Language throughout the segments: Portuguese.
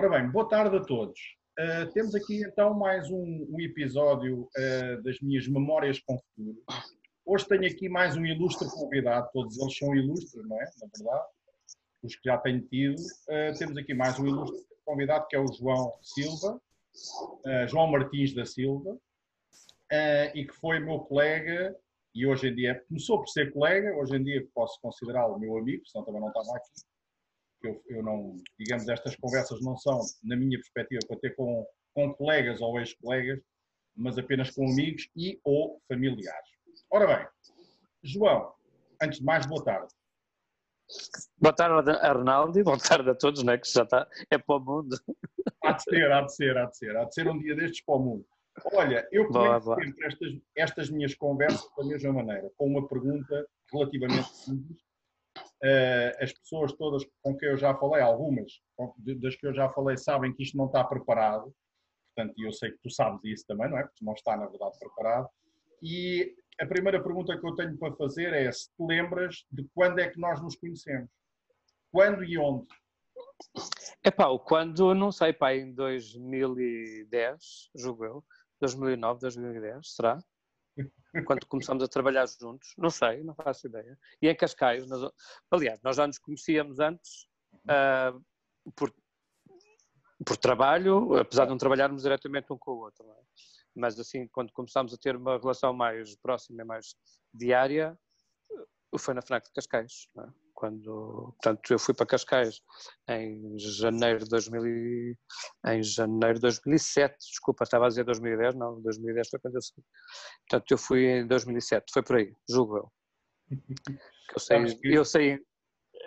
Ora bem, boa tarde a todos. Uh, temos aqui então mais um, um episódio uh, das minhas memórias com o futuro. Hoje tenho aqui mais um ilustre convidado, todos eles são ilustres, não é? Na verdade, os que já tenho tido. Uh, temos aqui mais um ilustre convidado que é o João Silva, João Martins da Silva, e que foi meu colega e hoje em dia começou por ser colega, hoje em dia posso considerá-lo meu amigo, senão também não estava aqui eu, eu não, digamos, estas conversas não são, na minha perspectiva, para ter com, com colegas ou ex-colegas, mas apenas com amigos e ou familiares. Ora bem, João, antes de mais, boa tarde. Boa tarde, Arnaldo, e boa tarde a todos, né, que já está, é para o mundo. Há de ser, há de ser, há de ser, há de ser um dia destes para o mundo. Olha, eu começo sempre estas, estas minhas conversas da mesma maneira, com uma pergunta relativamente simples, as pessoas todas com quem eu já falei, algumas das que eu já falei, sabem que isto não está preparado. Portanto, eu sei que tu sabes isso também, não é? Porque não está, na verdade, preparado. E a primeira pergunta que eu tenho para fazer é se te lembras de quando é que nós nos conhecemos? Quando e onde? É pá, quando, não sei, pá, em 2010, julgo eu, 2009, 2010, será? Quando começamos a trabalhar juntos, não sei, não faço ideia. E em Cascais, nós, aliás, nós já nos conhecíamos antes uh, por, por trabalho, apesar de não trabalharmos diretamente um com o outro. É? Mas assim, quando começámos a ter uma relação mais próxima e mais diária, foi na FNAC de Cascais. É? Quando, portanto, eu fui para Cascais em janeiro de 2000, em janeiro de 2007, desculpa, estava a dizer 2010, não, 2010 foi quando eu saí. Portanto, eu fui em 2007, foi por aí, julgo eu. Eu saí, eu saí,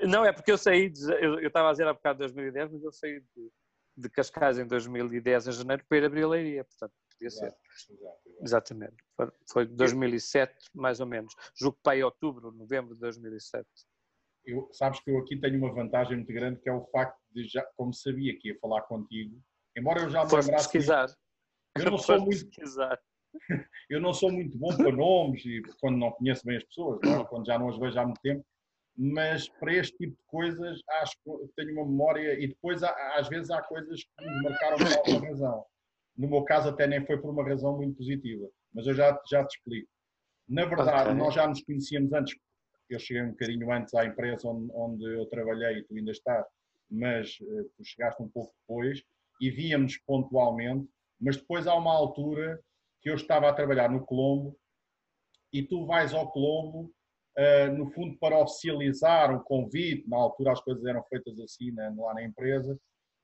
não é porque eu saí, de, eu, eu estava a dizer há bocado de 2010, mas eu saí de, de Cascais em 2010, em janeiro, para ir a Brileiria, portanto, podia ser. Exato, exato, exato. Exatamente, foi, foi 2007, mais ou menos. Julgo que para aí outubro, novembro de 2007 eu, sabes que eu aqui tenho uma vantagem muito grande que é o facto de já, como sabia que ia falar contigo, embora eu já me Foste lembrasse. pesquisar. Eu não sou muito. Pesquisar. Eu não sou muito bom para nomes e quando não conheço bem as pessoas, não, é? quando já não as vejo há muito tempo, mas para este tipo de coisas acho que tenho uma memória e depois às vezes há coisas que me marcaram por alguma razão. No meu caso até nem foi por uma razão muito positiva, mas eu já, já te explico. Na verdade, okay. nós já nos conhecíamos antes eu cheguei um bocadinho antes à empresa onde, onde eu trabalhei e tu ainda estás, mas uh, tu chegaste um pouco depois e víamos pontualmente, mas depois há uma altura que eu estava a trabalhar no Colombo e tu vais ao Colombo, uh, no fundo, para oficializar um convite, na altura as coisas eram feitas assim né, lá na empresa,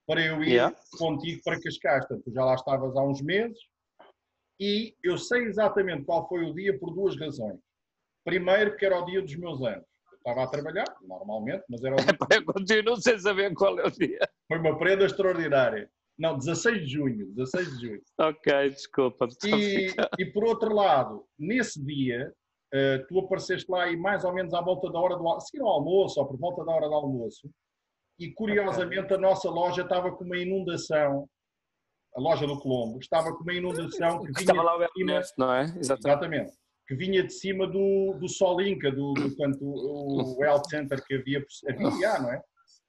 para eu ir yeah. contigo para Cascais. Tu já lá estavas há uns meses e eu sei exatamente qual foi o dia por duas razões. Primeiro, que era o dia dos meus anos. Eu estava a trabalhar, normalmente, mas era o dia. Eu continuo sem saber qual é o dia. Foi uma prenda extraordinária. Não, 16 de junho. 16 de junho. ok, desculpa. E, e por outro lado, nesse dia, uh, tu apareceste lá e mais ou menos à volta da hora do almoço, seguir ao almoço, ou por volta da hora do almoço, e curiosamente okay. a nossa loja estava com uma inundação a loja do Colombo estava com uma inundação que vinha estava lá o cima, não é? Exatamente. Exatamente que vinha de cima do, do Solinca, do, do tanto, o, o Health Center que havia, havia não é?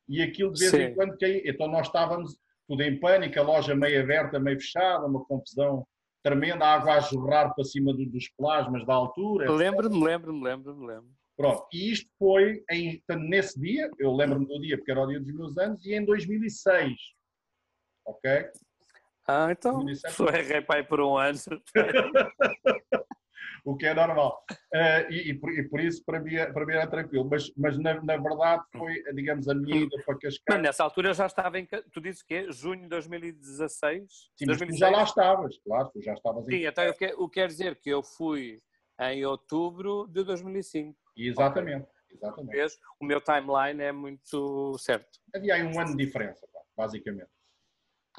E aquilo de vez Sim. em quando caía. Então nós estávamos tudo em pânico, a loja meio aberta, meio fechada, uma confusão tremenda, a água a jorrar para cima do, dos plasmas da altura. Lembro-me, lembro-me, lembro-me, lembro. Pronto, e isto foi em, nesse dia, eu lembro-me do dia porque era o dia dos meus anos, e em 2006. Ok? Ah, então 2007. foi repai por um ano. o que é normal. Uh, e, e, por, e, por, isso, para mim, é, para mim era tranquilo. Mas, mas na, na verdade, foi, digamos, a minha ida para Cascais. Mas nessa altura já estava em. Tu dizes que é junho de 2016? Sim, 2016? tu já lá estavas, claro, tu já estavas em. Sim, então eu, que, o que quer dizer que eu fui em outubro de 2005. Exatamente. Okay. Exatamente. O meu timeline é muito certo. Havia aí um ano de diferença, basicamente.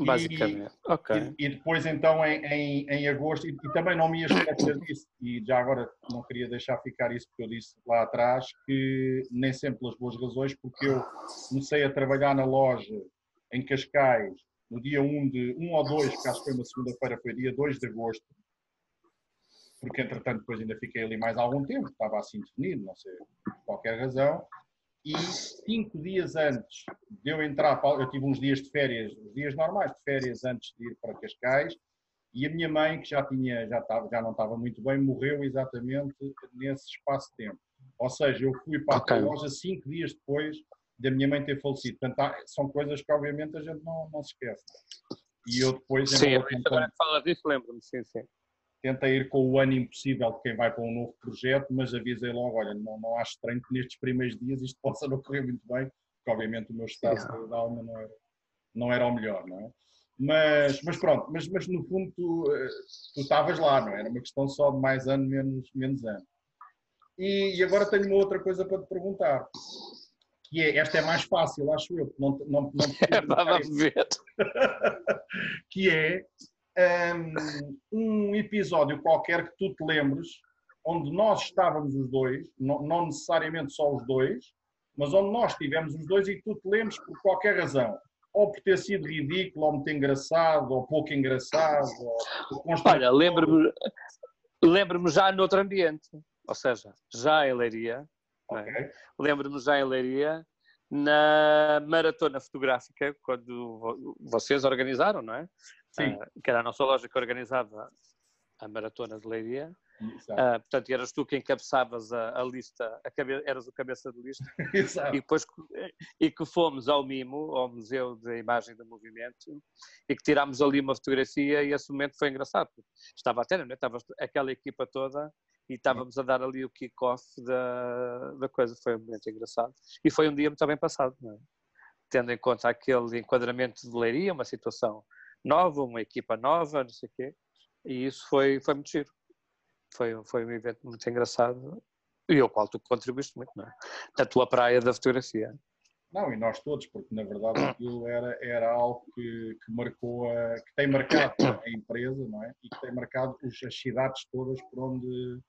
Basicamente, e. E, e, depois então em, em, em agosto, e, e, também não me ia esquecer disso, e já agora não queria deixar ficar isso porque eu disse lá atrás, que nem sempre pelas boas razões, porque eu comecei a trabalhar na loja em Cascais no dia 1 de, 1 ou 2, que acho que foi uma segunda-feira, foi dia 2 de agosto, porque entretanto depois ainda fiquei ali mais algum tempo, estava assim definido, não sei, por qualquer razão, e cinco dias antes de eu entrar, eu tive uns dias de férias, os dias normais de férias antes de ir para Cascais, e a minha mãe, que já tinha, já estava, já não estava muito bem, morreu exatamente nesse espaço de tempo. Ou seja, eu fui para okay. a loja cinco dias depois da minha mãe ter falecido. Portanto, são coisas que obviamente a gente não, não se esquece. E eu depois... Sim, agora que fala disso, lembro-me, sim, sim. Tentei ir com o ano impossível de quem vai para um novo projeto, mas avisei logo, olha, não, não acho estranho que nestes primeiros dias isto possa não correr muito bem, porque obviamente o meu estado yeah. de alma não era, não era o melhor, não é? Mas, mas pronto, mas, mas no fundo tu, eh, tu estavas lá, não é? era uma questão só de mais ano, menos, menos ano. E, e, agora tenho uma outra coisa para te perguntar, que é, esta é mais fácil, acho eu, não, não, não é, vamos ver. que é um, um, episódio qualquer que tu te lembres, onde nós estávamos os dois, não, não necessariamente só os dois, mas onde nós estivemos os dois e tu te lembres por qualquer razão ou por ter sido ridículo, ou muito engraçado, ou pouco engraçado. Ou Olha, lembro-me lembro já noutro ambiente, ou seja, já em Leiria. É? Okay. É? Lembro-me já em Leiria, na maratona fotográfica, quando vocês organizaram, não é? Uh, que era a nossa loja que organizava a maratona de Leiria. Uh, portanto, eras tu que encabeçavas a, a lista, a cabe, eras o cabeça de lista. Exato. E depois e que fomos ao MIMO, ao Museu da Imagem do Movimento, e que tirámos ali uma fotografia e esse momento foi engraçado. Estava até, não é? Estava aquela equipa toda e estávamos a dar ali o kick-off da, da coisa. Foi um momento engraçado. E foi um dia muito bem passado, é? Tendo em conta aquele enquadramento de leiria, uma situação nova, uma equipa nova, não sei o quê. E isso foi, foi muito giro foi, foi um evento muito engraçado e ao qual tu contribuíste muito, não é? Na tua praia da fotografia. Não, e nós todos, porque na verdade aquilo era, era algo que, que marcou, a, que tem marcado a empresa, não é? E que tem marcado as cidades todas por onde,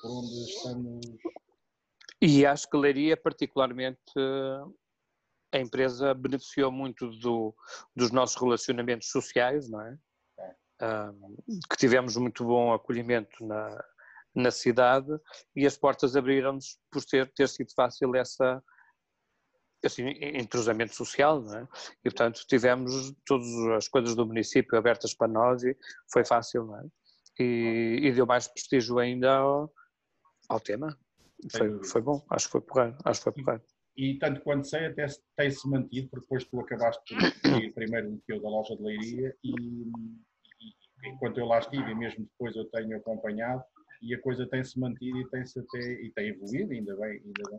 por onde estamos. E acho que Leiria, particularmente, a empresa beneficiou muito do, dos nossos relacionamentos sociais, não é? é. que tivemos muito bom acolhimento na, na cidade e as portas abriram-nos por ter, ter sido fácil essa assim, entrosamento social, não é? E portanto tivemos todas as coisas do município abertas para nós e foi fácil, não é? E, e deu mais prestígio ainda ao, ao tema. Foi, foi bom, acho que foi porreiro, acho que foi porreiro. E, tanto quanto sei, até tem-se mantido, porque depois tu acabaste por ir primeiro no que eu da loja de leiria e, e enquanto eu lá estive e mesmo depois eu tenho acompanhado, e a coisa tem-se mantido e tem-se até e tem evoluído, ainda bem, ainda bem.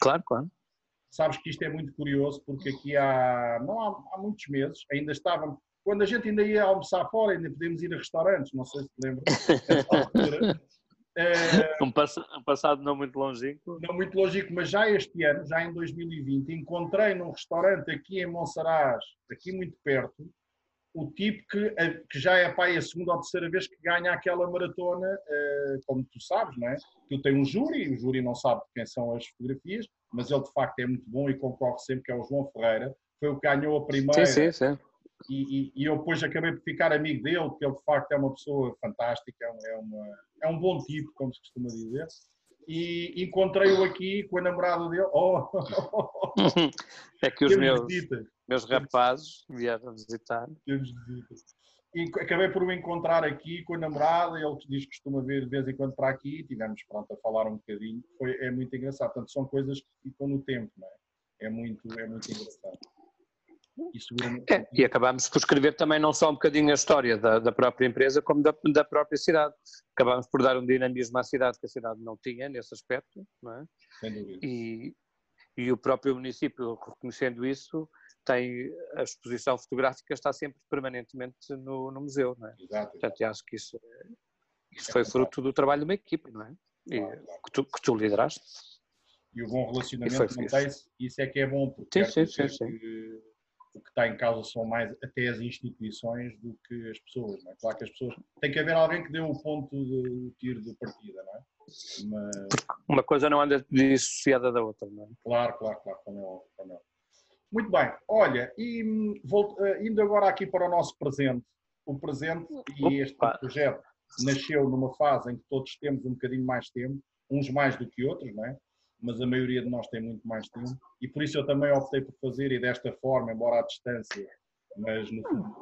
Claro, claro. Sabes que isto é muito curioso porque aqui há, não há, há muitos meses, ainda estávamos, quando a gente ainda ia almoçar fora, ainda podíamos ir a restaurantes, não sei se te lembras. é, um, um passado não muito longínquo. Não muito longínquo, mas já este ano, já em 2020, encontrei num restaurante aqui em Monsaraz, aqui muito perto, o tipo que, que já é pai a segunda ou terceira vez que ganha aquela maratona, uh, como tu sabes, não é? Que tem um júri, o júri não sabe quem são as fotografias, mas ele de facto é muito bom e concorre sempre, que é o João Ferreira, foi o que ganhou a primeira. Sim, sim, sim. E, e, eu depois acabei por ficar amigo dele, porque ele de facto é uma pessoa fantástica, é, uma, é um bom tipo, como se costuma dizer. E encontrei-o aqui com a namorada dele. Oh. é que os meus, meus rapazes vieram visitar. Temos visitas. E acabei por o encontrar aqui com a namorada, ele diz que costuma vir de vez em quando para aqui, tivemos pronto, a falar um bocadinho, Foi, é muito engraçado. Portanto, são coisas que ficam no tempo, não é? É muito, é muito engraçado. E, seguramente... é, e acabámos por escrever também não só um bocadinho a história da, da própria empresa, como da, da, própria cidade. Acabámos por dar um dinamismo à cidade que a cidade não tinha nesse aspecto, não é? E, e o próprio município, reconhecendo isso, tem a exposição fotográfica está sempre permanentemente no, no museu, não é? Exato. Portanto, acho que isso, isso foi fruto do trabalho de uma equipe, não é? E, claro, claro. Que, tu, que tu lideraste. E o bom relacionamento mantém-se, isso é que é bom, porque sim, sim, sim, sim. O que está em causa são mais até as instituições do que as pessoas, não é? Claro que as pessoas, tem que haver alguém que dê o ponto de tiro de partida, não é? Mas... Uma coisa não anda dissociada da outra, não é? Claro, claro, claro, como é, como é. Muito bem, olha, e hum, eh, indo agora aqui para o nosso presente, o presente e este projeto nasceu numa fase em que todos temos um bocadinho mais tempo, uns mais do que outros, não é? Mas a maioria de nós tem muito mais tempo e por isso eu também optei por fazer e desta forma, embora à distância, mas no fundo,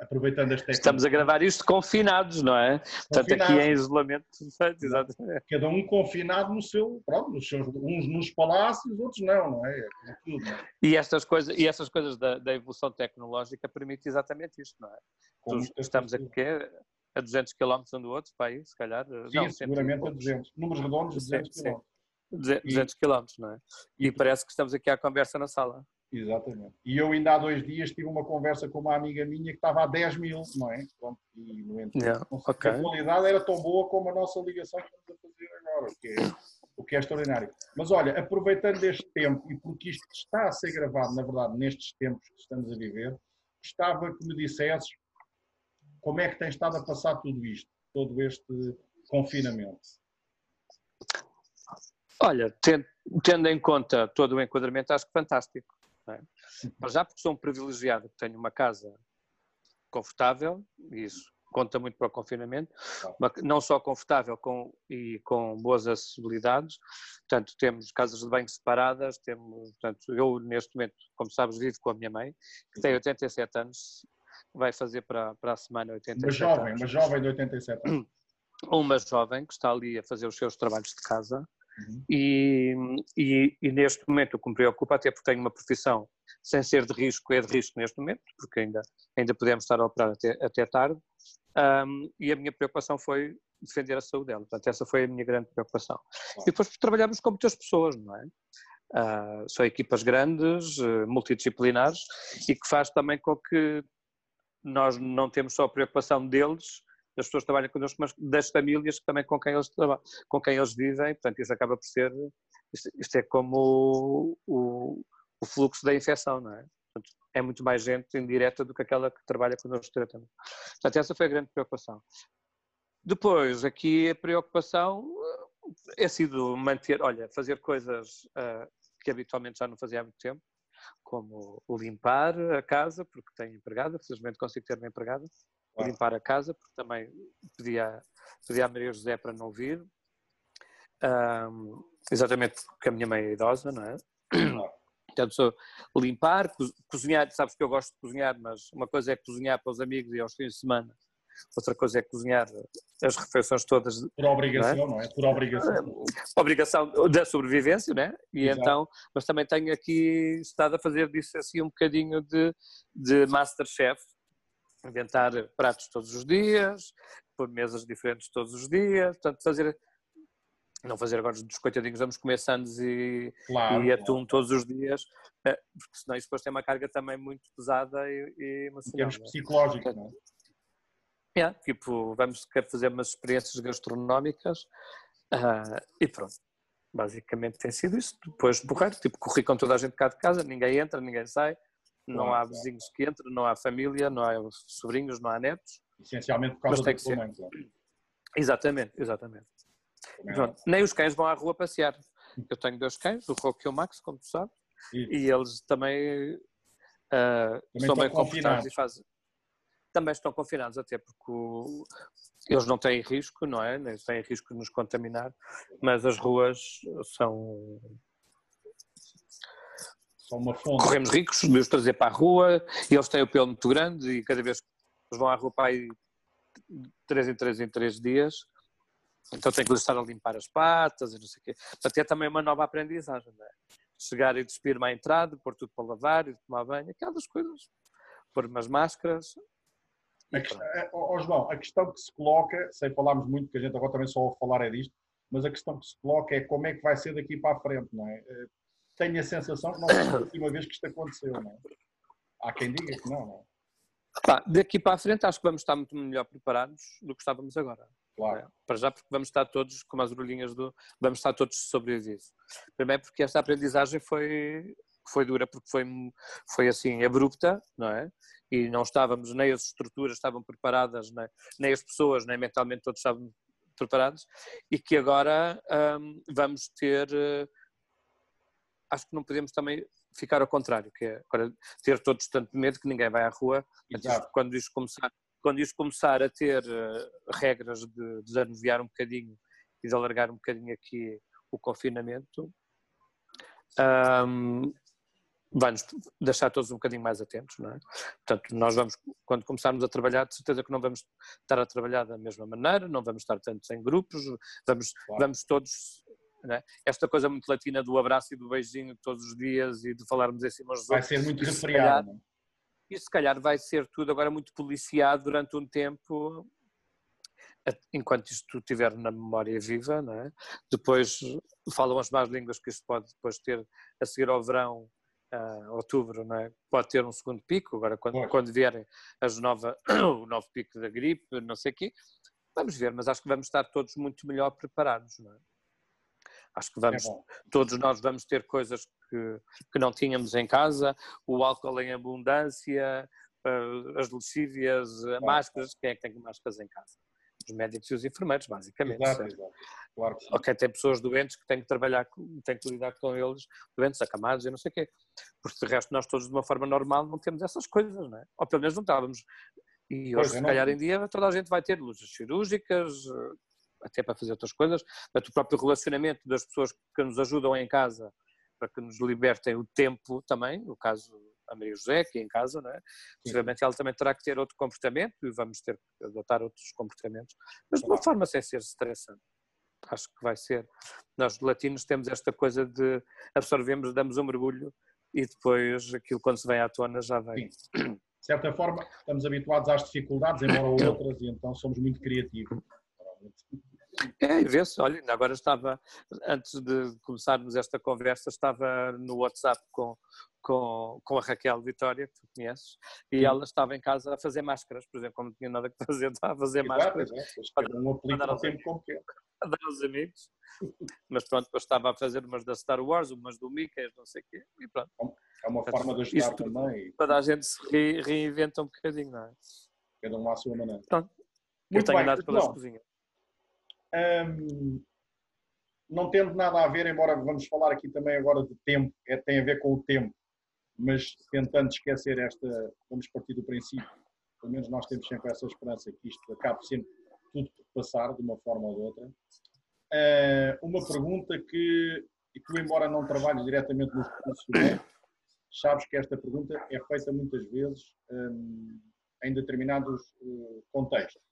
aproveitando as técnicas. Estamos a gravar isto confinados, não é? Portanto, aqui em isolamento, exatamente. Cada um confinado no seu, pronto, nos seus, uns nos palácios, outros não, não é? é tudo, não é? E estas coisas, e estas coisas da, da evolução tecnológica permitem exatamente isto, não é? estamos aqui a 200 km um do outro, para aí, se calhar. Sim, não, seguramente a 200. Números redondos, 200 km. 200 km, não é? E, e parece que estamos aqui à conversa na sala. Exatamente. E eu ainda há dois dias tive uma conversa com uma amiga minha que estava a 10 mil, não é? Pronto, e no entanto, yeah, okay. a qualidade era tão boa como a nossa ligação que estamos a fazer agora, o que, é, o que é extraordinário. Mas olha, aproveitando este tempo, e porque isto está a ser gravado, na verdade, nestes tempos que estamos a viver, gostava que me dissesses como é que tem estado a passar tudo isto, todo este confinamento. Olha, tendo em conta todo o enquadramento, acho que fantástico. É? Mas já porque sou um privilegiado que tenho uma casa confortável, e isso conta muito para o confinamento, não só confortável com, e com boas acessibilidades, portanto temos casas de banho separadas, temos, portanto eu neste momento, como sabes, vivo com a minha mãe, que tem 87 anos, vai fazer para, para a semana 87 Uma jovem, anos. uma jovem de 87 anos. Uma jovem que está ali a fazer os seus trabalhos de casa, Uhum. E, e, e, neste momento o que me preocupa, até porque tenho uma profissão sem ser de risco, é de risco neste momento, porque ainda, ainda podemos estar a operar até, até tarde, um, e a minha preocupação foi defender a saúde dela. Portanto, essa foi a minha grande preocupação. E depois trabalhamos com muitas pessoas, não é? Uh, são equipas grandes, uh, multidisciplinares, e que faz também com que nós não temos só a preocupação deles, das pessoas que trabalham connosco, mas das famílias também com quem eles trabalham, com quem eles vivem, portanto isso acaba por ser, isto, isto é como o, o, o, fluxo da infecção, não é? Portanto, é muito mais gente indireta do que aquela que trabalha connosco diretamente. Portanto, essa foi a grande preocupação. Depois, aqui a preocupação eh, é sido manter, olha, fazer coisas uh, que habitualmente já não fazia há muito tempo, como limpar a casa, porque tenho empregada, felizmente consigo ter uma empregada, claro. limpar a casa, porque também pedi à, pedi à Maria José para não vir. Um, exatamente porque a minha mãe é idosa, não é? Portanto, limpar, cozinhar, sabes que eu gosto de cozinhar, mas uma coisa é cozinhar para os amigos e aos fins de semana, outra coisa é cozinhar as refeições todas. Por obrigação, não é? Não é? Por obrigação. Obrigação da sobrevivência, né? E Exato. então, mas também tenho aqui estado a fazer disso assim um bocadinho de, de Masterchef, inventar pratos todos os dias, pôr mesas diferentes todos os dias, portanto fazer não fazer agora dos coitadinhos, vamos comer sandes e, claro, e atum claro. todos os dias, eh, porque senão isso depois tem uma carga também muito pesada e, e emocional. Em termos psicológicos, não é? é? tipo, vamos querer fazer umas experiências gastronómicas uh, e pronto. Basicamente tem sido isso. Depois borrar, tipo, corri com toda a gente cá de casa, ninguém entra, ninguém sai não há vizinhos que entram, não há família, não há sobrinhos, não há netos. Essencialmente por causa do ser... Exatamente, exatamente. Pronto, nem os cães vão à rua passear. Eu tenho dois cães, o Roque e o Max, como tu sabes, e eles também, uh, também estão bem confortáveis e fazem. Também estão confinados, até porque o... eles não têm risco, não é? Nem têm risco de nos contaminar, mas as ruas são são uma fonte. Corremos ricos os trazer para a rua e eles têm o pelo muito grande e cada vez que vão à rua para aí três em três em três dias, então tem que estar a limpar as patas e não sei o quê. Portanto, é também uma nova aprendizagem, não é? Chegar e despir-me à entrada, pôr tudo para lavar e tomar banho, aquelas coisas. Pôr umas máscaras. A questão, oh, João, a questão que se coloca, sem falarmos muito, que a gente agora também só ouve falar é disto, mas a questão que se coloca é como é que vai ser daqui para a frente, não é? Eh, tenho a sensação que não foi a última vez que isto aconteceu, não é? Há quem diga que não, não é? Pá, daqui para a frente acho que vamos estar muito melhor preparados do que estávamos agora. Claro. É, para já porque vamos estar todos, como as orelhinhas do... vamos estar todos sobrevividos. Primeiro porque esta aprendizagem foi, foi dura, porque foi, foi assim abrupta, não é? E não estávamos, nem as estruturas estavam preparadas, nem, nem as pessoas, nem mentalmente todos estavam preparados, e que agora hum, vamos ter uh, acho que não podemos também ficar ao contrário, que é agora ter todos tanto medo que ninguém vai à rua. Isto, quando isto começar, quando isto começar a ter uh, regras de desanuviar um bocadinho e de alargar um bocadinho aqui o confinamento um, vai-nos deixar todos um bocadinho mais atentos, não é? Portanto, nós vamos, quando começarmos a trabalhar, de certeza que não vamos estar a trabalhar da mesma maneira, não vamos estar tantos em grupos, vamos, claro. vamos todos é? Esta coisa muito latina do abraço e do beijinho todos os dias e de falarmos em cima dos Vai ser muito resfriado. É? E se calhar vai ser tudo agora muito policiado durante um tempo, enquanto isto estiver na memória viva, não é? Depois falam as más línguas que isto pode depois ter a seguir ao verão, uh, outubro, não é? Pode ter um segundo pico, agora quando, quando vierem as nova, o novo pico da gripe, não sei o quê, vamos ver, mas acho que vamos estar todos muito melhor preparados, não é? Acho que vamos, é todos nós vamos ter coisas que, que não tínhamos em casa, o álcool em abundância, uh, as lexívias, é. máscaras, quem é que tem máscaras em casa? Os médicos e os enfermeiros, basicamente. Exato, exato. Claro que ok, tem pessoas doentes que têm que trabalhar, têm que lidar com eles, doentes, acamados e não sei o quê. Porque de resto nós todos de uma forma normal não temos essas coisas, não é? Ou pelo menos não estávamos. E hoje, pois, se calhar, em dia, toda a gente vai ter luzes cirúrgicas, até para fazer outras coisas, mas o próprio relacionamento das pessoas que nos ajudam em casa para que nos libertem o tempo também, no caso a Maria José, que é em casa, não é? Possivelmente ela também terá que ter outro comportamento e vamos ter que adotar outros comportamentos, mas de uma forma sem ser estressante. Acho que vai ser. Nós latinos temos esta coisa de absorvemos, damos um mergulho e depois aquilo quando se vem à tona já vem. Sim. De certa forma, estamos habituados às dificuldades, embora outras, e então somos muito criativos. É, vê-se, olha, agora estava, antes de começarmos esta conversa, estava no WhatsApp com, com, com a Raquel Vitória, que tu conheces, e ela estava em casa a fazer máscaras, por exemplo, como não tinha nada que fazer, estava a fazer Exato, máscaras. Para, um para dar tempo com a dar aos amigos. Mas pronto, depois estava a fazer umas da Star Wars, umas do Mickey, não sei o quê, e pronto. É uma forma de ajudar também. Para a gente se re, reinventa um bocadinho, não é? Cada um à sua maneira. Pronto. Muito Eu tenho bem, andado pelas não. cozinhas. Um, não tendo nada a ver, embora vamos falar aqui também agora de tempo, é, tem a ver com o tempo, mas tentando esquecer esta, vamos partir do princípio, pelo menos nós temos sempre essa esperança que isto acabe sempre tudo por passar de uma forma ou de outra. Uh, uma pergunta que, que embora não trabalhes diretamente nos recursos humanos, sabes que esta pergunta é feita muitas vezes um, em determinados uh, contextos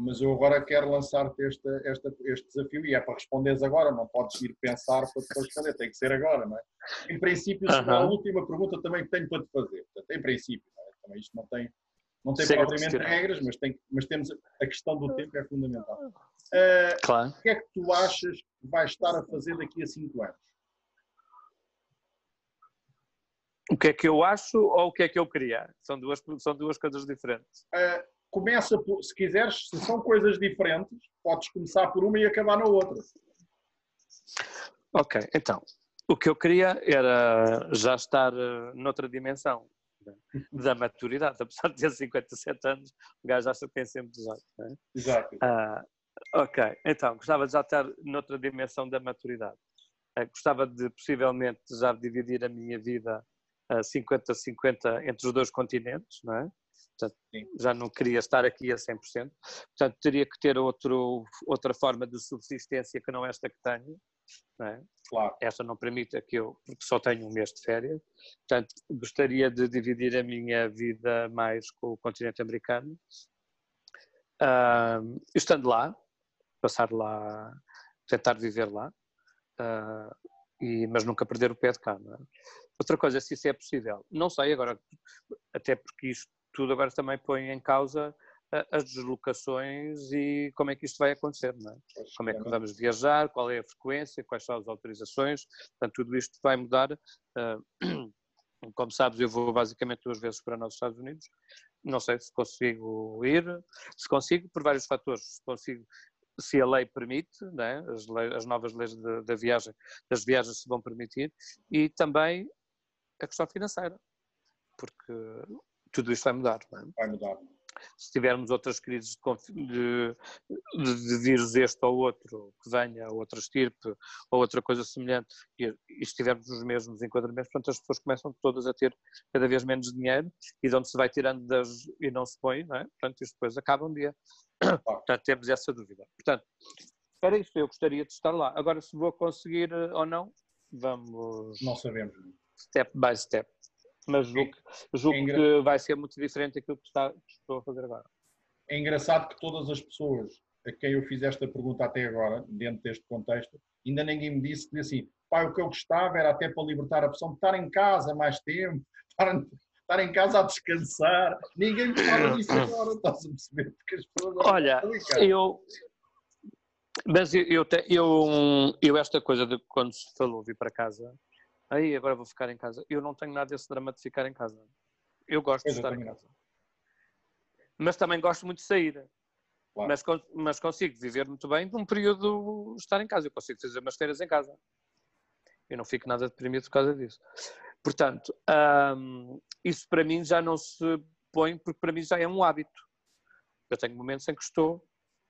mas eu agora quero lançar-te este, este, este desafio e é para responderes agora, não podes ir pensar para depois responder, tem que ser agora, não é? Em princípio, uh -huh. a última pergunta também tenho para te fazer, portanto, em princípio, não é? também isto não tem, não tem propriamente regras, mas, tem, mas temos a questão do tempo é fundamental. Uh, claro. O que é que tu achas que vais estar a fazer daqui a 5 anos? O que é que eu acho ou o que é que eu queria? São duas, são duas coisas diferentes. Uh, começa, por, se quiseres, se são coisas diferentes, podes começar por uma e acabar na outra. Ok, então, o que eu queria era já estar uh, noutra dimensão né, da maturidade, apesar de ter 57 anos, o gajo acha que tem sempre 18. Né? Exato. Uh, ok, então, gostava de já estar noutra dimensão da maturidade. Uh, gostava de, possivelmente, já dividir a minha vida 50-50 entre os dois continentes, não é? Portanto, já não queria estar aqui a 100%. Portanto, teria que ter outro, outra forma de subsistência que não esta que tenho. Não é? Claro. Esta não permite que eu, porque só tenho um mês de férias. Portanto, gostaria de dividir a minha vida mais com o continente americano. Uh, estando lá, passar lá, tentar viver lá, uh, e, mas nunca perder o pé de cá. É? Outra coisa, se isso é possível, não sei agora, até porque isto tudo agora também põe em causa as deslocações e como é que isto vai acontecer, não é? Como é que vamos viajar, qual é a frequência, quais são as autorizações, portanto tudo isto vai mudar. Como sabes, eu vou basicamente duas vezes para os Estados Unidos, não sei se consigo ir, se consigo, por vários fatores, se consigo, se a lei permite, é? as, leis, as, novas leis da viagem, das viagens se vão permitir, e também a questão financeira, porque tudo isto vai mudar. É? Vai mudar. Se tivermos outras crises de, de, de, vírus este ou outro, que venha, outra estirpe, ou outra coisa semelhante, e, e estivermos nos mesmos enquadramentos, portanto as pessoas começam todas a ter cada vez menos dinheiro, e de onde se vai tirando das, e não se põe, não é? portanto isto depois acaba um dia. Portanto temos essa dúvida. Portanto, era isso, eu gostaria de estar lá. Agora, se vou conseguir eh, ou não, vamos. Não sabemos. Step by step. Mas julgo, é, julgo é que vai ser muito diferente daquilo que, está, que estou a fazer agora. É engraçado que todas as pessoas a quem eu fiz esta pergunta até agora, dentro deste contexto, ainda ninguém me disse que assim, pai, o que eu gostava era até para libertar a opção de estar em casa mais tempo, estar, estar em casa a descansar. Ninguém me fala disso agora, estás a perceber? Porque as pessoas Olha, eu. Mas eu, eu, eu, eu, esta coisa de quando se falou vir para casa, aí agora vou ficar em casa, eu não tenho nada desse drama de ficar em casa. Eu gosto de estar em casa. Mas também gosto muito de sair. Claro. Mas, mas consigo viver muito bem num período estar em casa. Eu consigo fazer umas feiras em casa. Eu não fico nada deprimido por causa disso. Portanto, hum, isso para mim já não se põe, porque para mim já é um hábito. Eu tenho momentos em que estou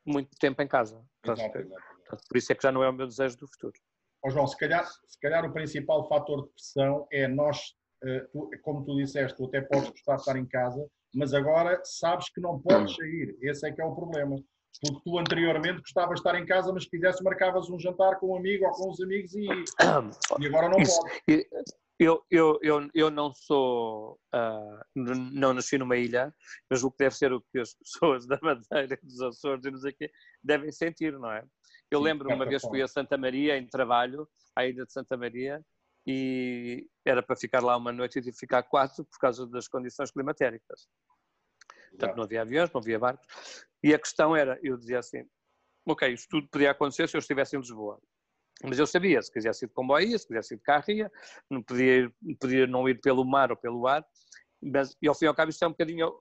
muito tempo em casa. Exato, exato. Portanto, por isso é que já não é o meu desejo do futuro. Oh, João, se calhar, se calhar o principal fator de pressão é nós, eh, como tu disseste, tu até podes gostar de estar em casa, mas agora sabes que não podes sair. Esse é que é o problema. Porque tu anteriormente gostavas de estar em casa, mas se quisesse marcavas um jantar com um amigo ou com os amigos e, e agora não Isso, podes. Eu, eu, eu, eu não sou, uh, não nasci numa ilha, mas o que deve ser o que as pessoas da Madeira, dos Açores e não sei o quê, devem sentir, não é? Eu lembro uma vez fui a Santa Maria em trabalho, à ilha de Santa Maria, e era para ficar lá uma noite e tive que ficar quatro por causa das condições climatéricas. Portanto, não havia aviões, não havia barcos. E a questão era, eu dizia assim, ok, isto tudo podia acontecer se eu estivesse em Lisboa. Mas eu sabia, se quisesse ir de comboio ia, se quisesse ir de carro ia, não podia, ir, podia não ir pelo mar ou pelo ar, mas e ao fim e ao cabo isto é um bocadinho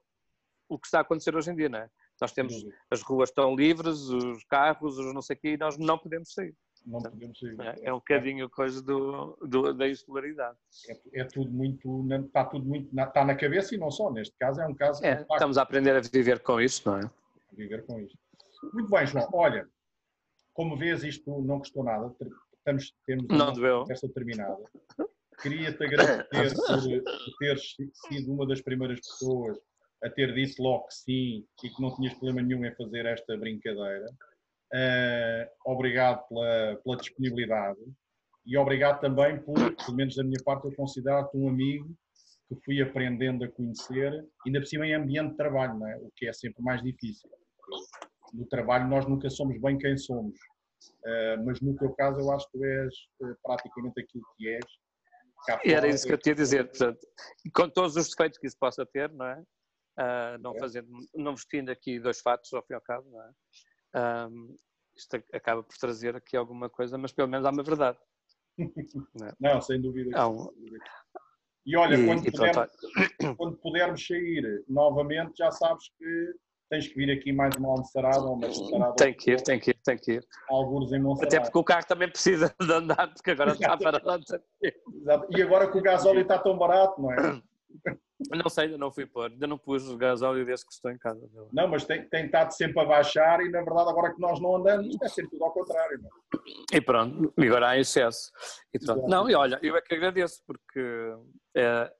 o que está a acontecer hoje em dia, não é? Nós temos, as ruas estão livres, os carros, os não sei o quê, e nós não podemos sair. Não podemos sair. É, é um bocadinho coisa do, do, da insularidade. É, é, tudo muito, está tudo muito, está na cabeça e não só, neste caso é um caso... É, estamos a aprender a viver com isto, não é? A viver com isto. Muito bem, João, olha, como vês, isto não custou nada. Estamos, temos não doeu. esta terminada. Queria-te agradecer por teres sido uma das primeiras pessoas a ter dito logo que sim e que não tinhas problema nenhum em fazer esta brincadeira. Uh, obrigado pela, pela, disponibilidade e obrigado também por, pelo menos da minha parte, eu considero-te um amigo que fui aprendendo a conhecer, ainda por cima em ambiente de trabalho, não é? o que é sempre mais difícil no trabalho nós nunca somos bem quem somos. Uh, mas no teu caso eu acho que tu és uh, praticamente aquilo que és. Era isso que eu tinha a dizer, portanto, com todos os defeitos que isso possa ter, não é? Uh, não, é. Fazendo, não vestindo aqui dois fatos ao fim e ao cabo, não é? isto acaba por trazer aqui alguma coisa, mas pelo menos há uma verdade. Não, é? não sem dúvida. Um... E olha, e, quando, e pudermos, quando pudermos sair novamente, já sabes que tens que vir aqui mais uma almoçarada ou uma almoçarada. Tem que ir, tem que ir, tem que ir. Alguns em Monserrate. Até porque o carro também precisa de andar, porque agora está parado. Exato. E agora que o gasóleo está tão barato, não é? Não sei, ainda não fui pôr, ainda não pus o gasóleo desde que estou em casa. Não, mas tem, tem estado sempre a baixar e na verdade agora que nós não andamos, é sempre tudo ao contrário. Não? E pronto, agora há excesso. E pronto. Não, e olha, eu é que agradeço porque é,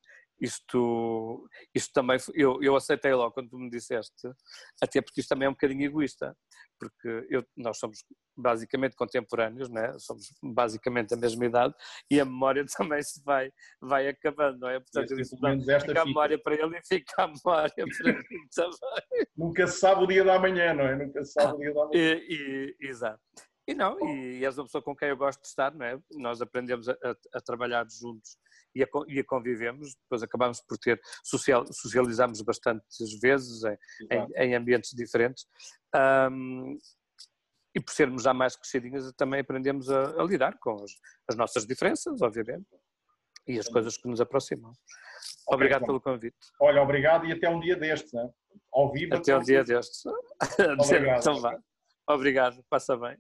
isto, isto também, eu, eu aceitei logo quando tu me disseste, até porque isto também é um bocadinho egoísta, porque eu, nós somos basicamente contemporâneos, né? somos basicamente a mesma idade e a memória também se vai, vai acabando, não é? Portanto, eu disse, não, fica a memória para ele e fica a memória para mim também. Nunca se sabe o dia da manhã, não é? Nunca se sabe o dia da manhã. E, e, exato. E não, e és uma pessoa com quem eu gosto de estar, não é? Nós aprendemos a, a, a trabalhar juntos e a, e a, convivemos, depois acabamos por ter, social, socializamos bastantes vezes em, em, em ambientes diferentes. Um, e por sermos já mais crescidinhas também aprendemos a, a lidar com as, as, nossas diferenças, obviamente, e as coisas que nos aproximam. Obrigado pelo convite. Olha, obrigado e até um dia destes, né? ao vivo. Até um dia destes. Obrigado. então vá. Obrigado, passa bem.